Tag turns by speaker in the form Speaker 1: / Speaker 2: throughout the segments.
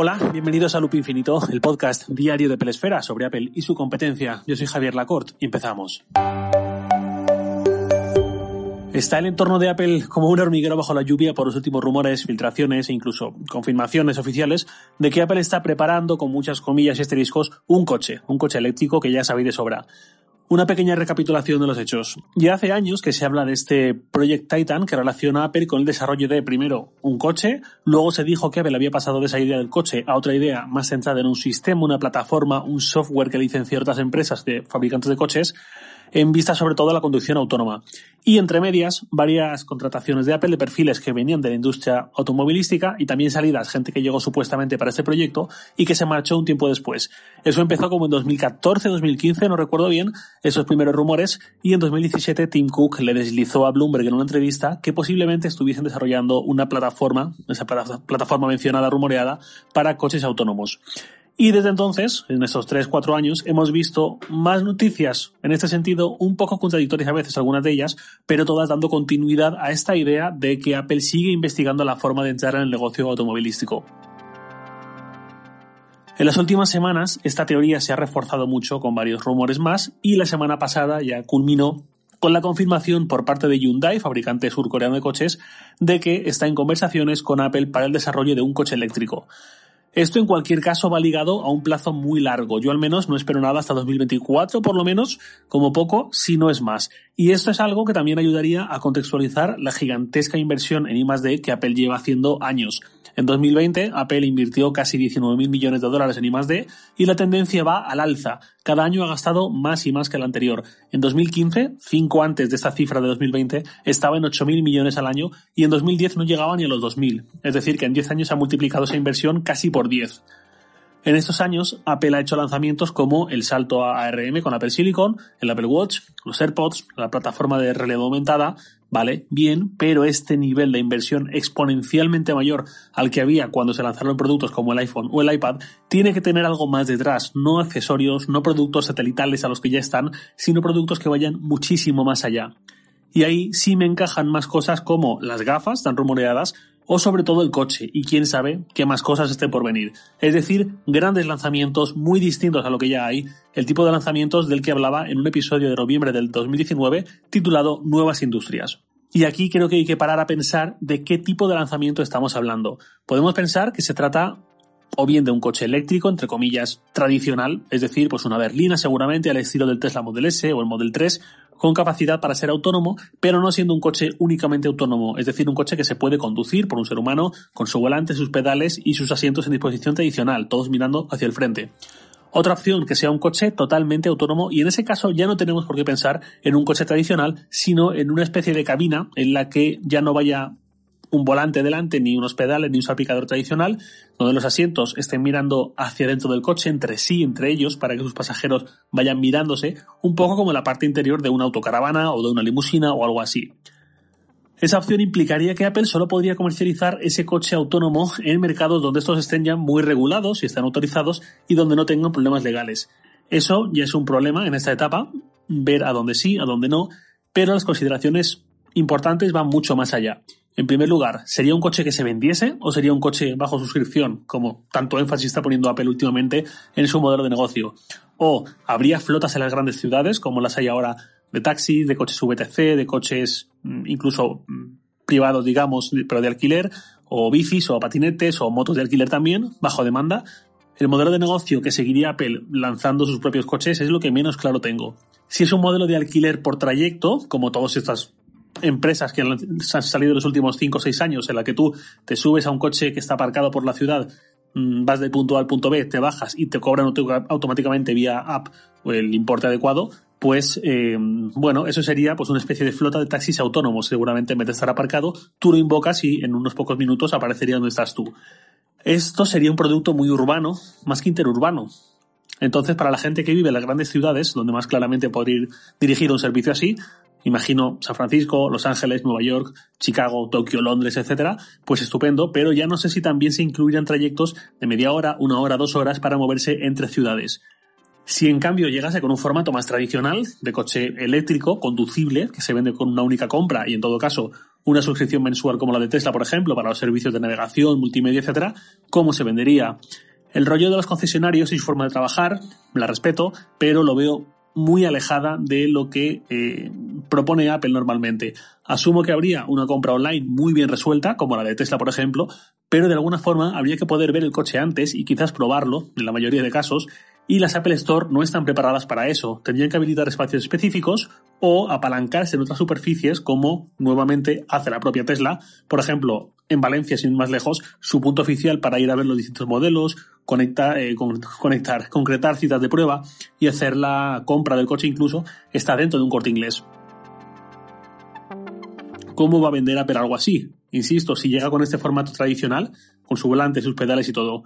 Speaker 1: Hola, bienvenidos a Loop Infinito, el podcast diario de Pelesfera sobre Apple y su competencia. Yo soy Javier Lacorte y empezamos. Está el entorno de Apple como un hormiguero bajo la lluvia por los últimos rumores, filtraciones e incluso confirmaciones oficiales de que Apple está preparando, con muchas comillas y asteriscos, un coche, un coche eléctrico que ya sabéis de sobra. Una pequeña recapitulación de los hechos. Ya hace años que se habla de este Project Titan que relaciona a Apple con el desarrollo de, primero, un coche, luego se dijo que Apple había pasado de esa idea del coche a otra idea más centrada en un sistema, una plataforma, un software que licencia otras empresas de fabricantes de coches, en vista sobre todo a la conducción autónoma. Y entre medias, varias contrataciones de Apple de perfiles que venían de la industria automovilística y también salidas, gente que llegó supuestamente para este proyecto y que se marchó un tiempo después. Eso empezó como en 2014, 2015, no recuerdo bien, esos primeros rumores, y en 2017 Tim Cook le deslizó a Bloomberg en una entrevista que posiblemente estuviesen desarrollando una plataforma, esa plataforma mencionada, rumoreada, para coches autónomos. Y desde entonces, en estos 3-4 años, hemos visto más noticias en este sentido, un poco contradictorias a veces algunas de ellas, pero todas dando continuidad a esta idea de que Apple sigue investigando la forma de entrar en el negocio automovilístico. En las últimas semanas, esta teoría se ha reforzado mucho con varios rumores más y la semana pasada ya culminó con la confirmación por parte de Hyundai, fabricante surcoreano de coches, de que está en conversaciones con Apple para el desarrollo de un coche eléctrico. Esto en cualquier caso va ligado a un plazo muy largo. Yo al menos no espero nada hasta 2024, por lo menos, como poco, si no es más. Y esto es algo que también ayudaría a contextualizar la gigantesca inversión en I+D que Apple lleva haciendo años. En 2020, Apple invirtió casi 19.000 millones de dólares en I+D y la tendencia va al alza. Cada año ha gastado más y más que el anterior. En 2015, cinco antes de esta cifra de 2020, estaba en 8.000 millones al año y en 2010 no llegaba ni a los 2.000. Es decir, que en 10 años ha multiplicado esa inversión casi por 10. En estos años, Apple ha hecho lanzamientos como el salto a ARM con Apple Silicon, el Apple Watch, los AirPods, la plataforma de relevo aumentada, vale, bien, pero este nivel de inversión exponencialmente mayor al que había cuando se lanzaron productos como el iPhone o el iPad, tiene que tener algo más detrás, no accesorios, no productos satelitales a los que ya están, sino productos que vayan muchísimo más allá. Y ahí sí me encajan más cosas como las gafas tan rumoreadas o sobre todo el coche y quién sabe qué más cosas estén por venir. Es decir, grandes lanzamientos muy distintos a lo que ya hay, el tipo de lanzamientos del que hablaba en un episodio de noviembre del 2019 titulado Nuevas Industrias. Y aquí creo que hay que parar a pensar de qué tipo de lanzamiento estamos hablando. Podemos pensar que se trata o bien de un coche eléctrico, entre comillas, tradicional, es decir, pues una berlina seguramente al estilo del Tesla Model S o el Model 3, con capacidad para ser autónomo, pero no siendo un coche únicamente autónomo, es decir, un coche que se puede conducir por un ser humano con su volante, sus pedales y sus asientos en disposición tradicional, todos mirando hacia el frente. Otra opción que sea un coche totalmente autónomo y en ese caso ya no tenemos por qué pensar en un coche tradicional, sino en una especie de cabina en la que ya no vaya un volante delante, ni unos pedales, ni un salpicador tradicional, donde los asientos estén mirando hacia dentro del coche, entre sí, entre ellos, para que sus pasajeros vayan mirándose, un poco como la parte interior de una autocaravana o de una limusina o algo así. Esa opción implicaría que Apple solo podría comercializar ese coche autónomo en mercados donde estos estén ya muy regulados y están autorizados y donde no tengan problemas legales. Eso ya es un problema en esta etapa, ver a dónde sí, a dónde no, pero las consideraciones importantes van mucho más allá. En primer lugar, ¿sería un coche que se vendiese o sería un coche bajo suscripción, como tanto énfasis está poniendo Apple últimamente en su modelo de negocio? ¿O habría flotas en las grandes ciudades, como las hay ahora de taxis, de coches VTC, de coches mm, incluso mm, privados, digamos, pero de alquiler, o bicis o patinetes o motos de alquiler también, bajo demanda? El modelo de negocio que seguiría Apple lanzando sus propios coches es lo que menos claro tengo. Si es un modelo de alquiler por trayecto, como todas estas empresas que han salido en los últimos 5 o 6 años en la que tú te subes a un coche que está aparcado por la ciudad, mm, vas del punto A al punto B, te bajas y te cobran automáticamente vía app el importe adecuado, pues eh, bueno, eso sería pues una especie de flota de taxis autónomos. Seguramente en vez de estar aparcado, tú lo invocas y en unos pocos minutos aparecería donde estás tú. Esto sería un producto muy urbano, más que interurbano. Entonces, para la gente que vive en las grandes ciudades, donde más claramente podría ir dirigido un servicio así, imagino San Francisco, Los Ángeles, Nueva York, Chicago, Tokio, Londres, etcétera, pues estupendo, pero ya no sé si también se incluirán trayectos de media hora, una hora, dos horas para moverse entre ciudades. Si en cambio llegase con un formato más tradicional, de coche eléctrico, conducible, que se vende con una única compra y en todo caso una suscripción mensual como la de Tesla, por ejemplo, para los servicios de navegación, multimedia, etcétera, ¿cómo se vendería? El rollo de los concesionarios y su forma de trabajar, la respeto, pero lo veo muy alejada de lo que eh, propone Apple normalmente. Asumo que habría una compra online muy bien resuelta, como la de Tesla, por ejemplo, pero de alguna forma habría que poder ver el coche antes y quizás probarlo, en la mayoría de casos, y las Apple Store no están preparadas para eso. Tendrían que habilitar espacios específicos o apalancarse en otras superficies como nuevamente hace la propia Tesla. Por ejemplo, en Valencia, sin más lejos, su punto oficial para ir a ver los distintos modelos, conectar, eh, conectar, concretar citas de prueba y hacer la compra del coche incluso está dentro de un corte inglés. ¿Cómo va a vender Apple algo así? Insisto, si llega con este formato tradicional, con su volante, sus pedales y todo,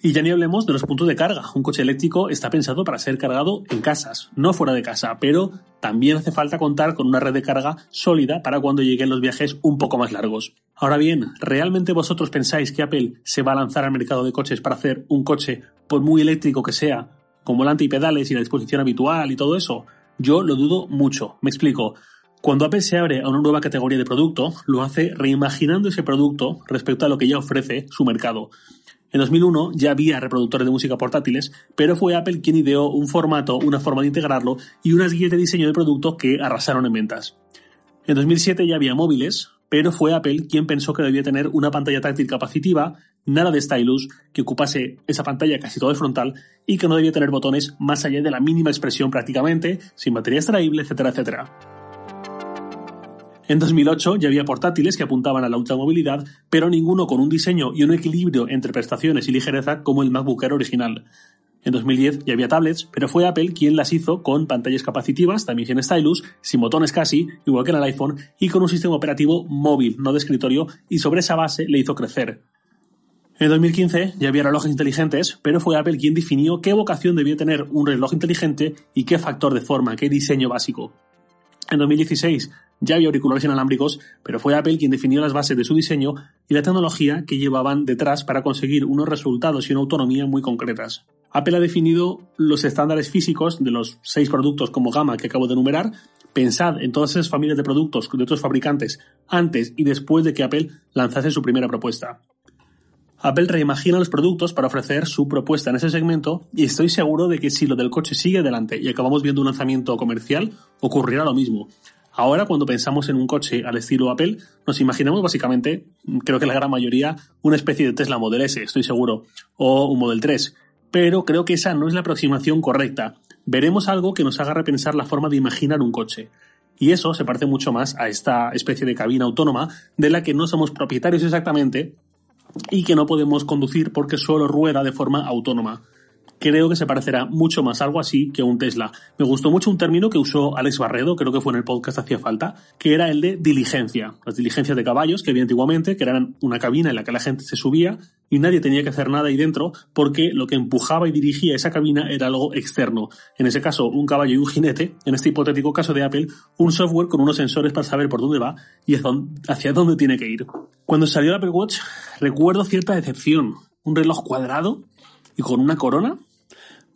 Speaker 1: y ya ni hablemos de los puntos de carga. Un coche eléctrico está pensado para ser cargado en casas, no fuera de casa, pero también hace falta contar con una red de carga sólida para cuando lleguen los viajes un poco más largos. Ahora bien, ¿realmente vosotros pensáis que Apple se va a lanzar al mercado de coches para hacer un coche, por muy eléctrico que sea, con volante y pedales y la disposición habitual y todo eso? Yo lo dudo mucho. Me explico. Cuando Apple se abre a una nueva categoría de producto, lo hace reimaginando ese producto respecto a lo que ya ofrece su mercado. En 2001 ya había reproductores de música portátiles, pero fue Apple quien ideó un formato, una forma de integrarlo y unas guías de diseño de producto que arrasaron en ventas. En 2007 ya había móviles, pero fue Apple quien pensó que debía tener una pantalla táctil capacitiva, nada de stylus, que ocupase esa pantalla casi todo el frontal y que no debía tener botones más allá de la mínima expresión prácticamente, sin batería extraíble, etcétera, etcétera. En 2008 ya había portátiles que apuntaban a la ultramovilidad, pero ninguno con un diseño y un equilibrio entre prestaciones y ligereza como el MacBook original. En 2010 ya había tablets, pero fue Apple quien las hizo con pantallas capacitivas, también sin stylus, sin botones casi, igual que en el iPhone, y con un sistema operativo móvil, no de escritorio, y sobre esa base le hizo crecer. En 2015 ya había relojes inteligentes, pero fue Apple quien definió qué vocación debía tener un reloj inteligente y qué factor de forma, qué diseño básico. En 2016 ya había auriculares inalámbricos, pero fue Apple quien definió las bases de su diseño y la tecnología que llevaban detrás para conseguir unos resultados y una autonomía muy concretas. Apple ha definido los estándares físicos de los seis productos como gama que acabo de enumerar. Pensad en todas esas familias de productos de otros fabricantes antes y después de que Apple lanzase su primera propuesta. Apple reimagina los productos para ofrecer su propuesta en ese segmento y estoy seguro de que si lo del coche sigue adelante y acabamos viendo un lanzamiento comercial, ocurrirá lo mismo. Ahora, cuando pensamos en un coche al estilo Apple, nos imaginamos básicamente, creo que la gran mayoría, una especie de Tesla Model S, estoy seguro, o un Model 3. Pero creo que esa no es la aproximación correcta. Veremos algo que nos haga repensar la forma de imaginar un coche. Y eso se parece mucho más a esta especie de cabina autónoma de la que no somos propietarios exactamente y que no podemos conducir porque solo rueda de forma autónoma creo que se parecerá mucho más algo así que a un Tesla. Me gustó mucho un término que usó Alex Barredo, creo que fue en el podcast Hacía Falta, que era el de diligencia. Las diligencias de caballos que había antiguamente, que eran una cabina en la que la gente se subía y nadie tenía que hacer nada ahí dentro porque lo que empujaba y dirigía esa cabina era algo externo. En ese caso, un caballo y un jinete, en este hipotético caso de Apple, un software con unos sensores para saber por dónde va y hacia dónde tiene que ir. Cuando salió el Apple Watch, recuerdo cierta decepción. Un reloj cuadrado y con una corona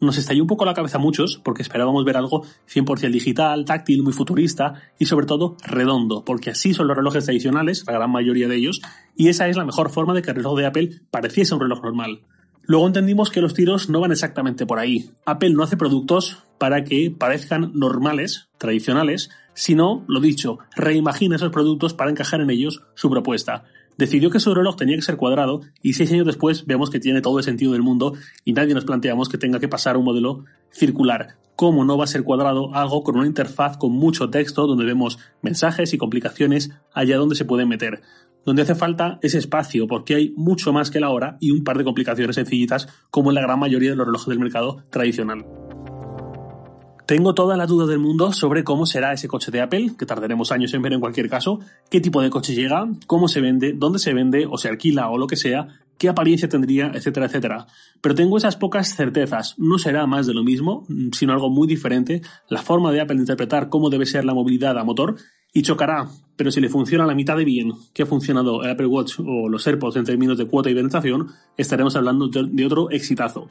Speaker 1: nos estalló un poco la cabeza a muchos porque esperábamos ver algo 100% digital, táctil, muy futurista y sobre todo redondo, porque así son los relojes tradicionales, la gran mayoría de ellos, y esa es la mejor forma de que el reloj de Apple pareciese un reloj normal. Luego entendimos que los tiros no van exactamente por ahí. Apple no hace productos para que parezcan normales, tradicionales, sino, lo dicho, reimagina esos productos para encajar en ellos su propuesta decidió que su reloj tenía que ser cuadrado y seis años después vemos que tiene todo el sentido del mundo y nadie nos planteamos que tenga que pasar un modelo circular. ¿Cómo no va a ser cuadrado algo con una interfaz con mucho texto donde vemos mensajes y complicaciones allá donde se pueden meter? Donde hace falta ese espacio porque hay mucho más que la hora y un par de complicaciones sencillitas como en la gran mayoría de los relojes del mercado tradicional. Tengo todas las dudas del mundo sobre cómo será ese coche de Apple, que tardaremos años en ver en cualquier caso, qué tipo de coche llega, cómo se vende, dónde se vende o se alquila o lo que sea, qué apariencia tendría, etcétera, etcétera. Pero tengo esas pocas certezas. No será más de lo mismo, sino algo muy diferente, la forma de Apple de interpretar cómo debe ser la movilidad a motor y chocará, pero si le funciona la mitad de bien que ha funcionado el Apple Watch o los AirPods en términos de cuota y penetración, estaremos hablando de otro exitazo.